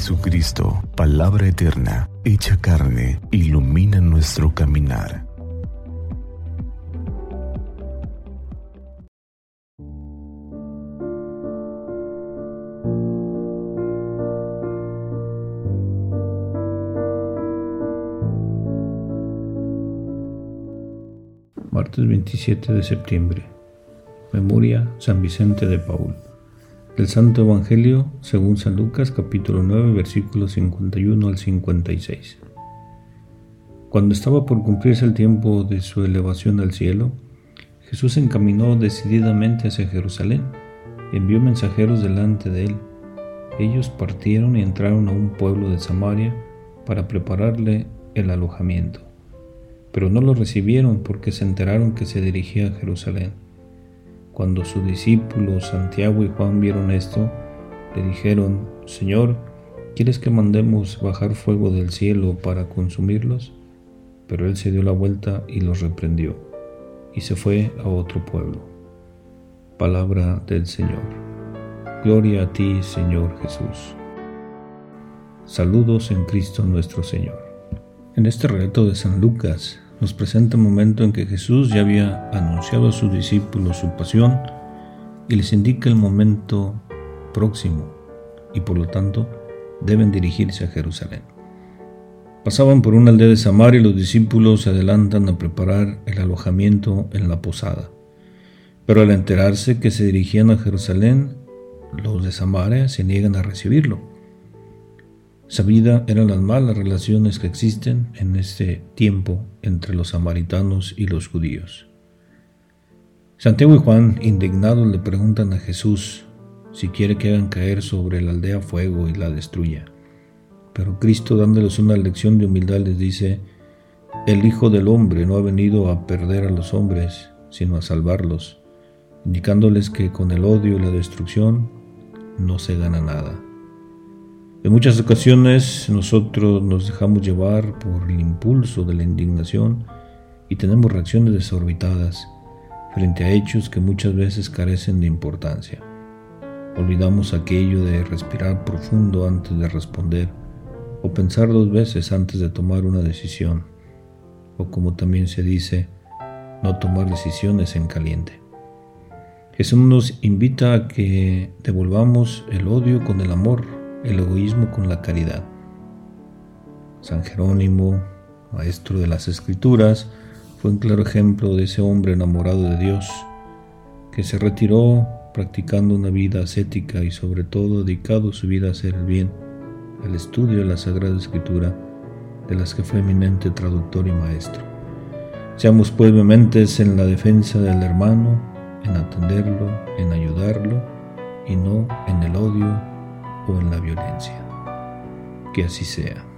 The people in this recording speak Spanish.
Jesucristo, palabra eterna, hecha carne, ilumina nuestro caminar. Martes 27 de septiembre. Memoria San Vicente de Paul. Del Santo Evangelio según San Lucas capítulo 9 versículos 51 al 56. Cuando estaba por cumplirse el tiempo de su elevación al cielo, Jesús se encaminó decididamente hacia Jerusalén. Envió mensajeros delante de él. Ellos partieron y entraron a un pueblo de Samaria para prepararle el alojamiento. Pero no lo recibieron porque se enteraron que se dirigía a Jerusalén. Cuando sus discípulos Santiago y Juan vieron esto, le dijeron, Señor, ¿quieres que mandemos bajar fuego del cielo para consumirlos? Pero él se dio la vuelta y los reprendió, y se fue a otro pueblo. Palabra del Señor. Gloria a ti, Señor Jesús. Saludos en Cristo nuestro Señor. En este relato de San Lucas nos presenta un momento en que Jesús ya había anunciado a sus discípulos su pasión y les indica el momento próximo y por lo tanto deben dirigirse a Jerusalén. Pasaban por una aldea de Samaria y los discípulos se adelantan a preparar el alojamiento en la posada. Pero al enterarse que se dirigían a Jerusalén, los de Samaria se niegan a recibirlo. Sabida eran las malas relaciones que existen en este tiempo entre los samaritanos y los judíos. Santiago y Juan, indignados, le preguntan a Jesús si quiere que hagan caer sobre la aldea fuego y la destruya. Pero Cristo, dándoles una lección de humildad, les dice, el Hijo del Hombre no ha venido a perder a los hombres, sino a salvarlos, indicándoles que con el odio y la destrucción no se gana nada. En muchas ocasiones nosotros nos dejamos llevar por el impulso de la indignación y tenemos reacciones desorbitadas frente a hechos que muchas veces carecen de importancia. Olvidamos aquello de respirar profundo antes de responder o pensar dos veces antes de tomar una decisión, o como también se dice, no tomar decisiones en caliente. Jesús nos invita a que devolvamos el odio con el amor el egoísmo con la caridad. San Jerónimo, maestro de las escrituras, fue un claro ejemplo de ese hombre enamorado de Dios, que se retiró practicando una vida ascética y sobre todo dedicado su vida a hacer el bien, al estudio de la Sagrada Escritura, de las que fue eminente traductor y maestro. Seamos pues vehementes en la defensa del hermano, en atenderlo, en ayudarlo y no en el odio o en la violencia. Que así sea.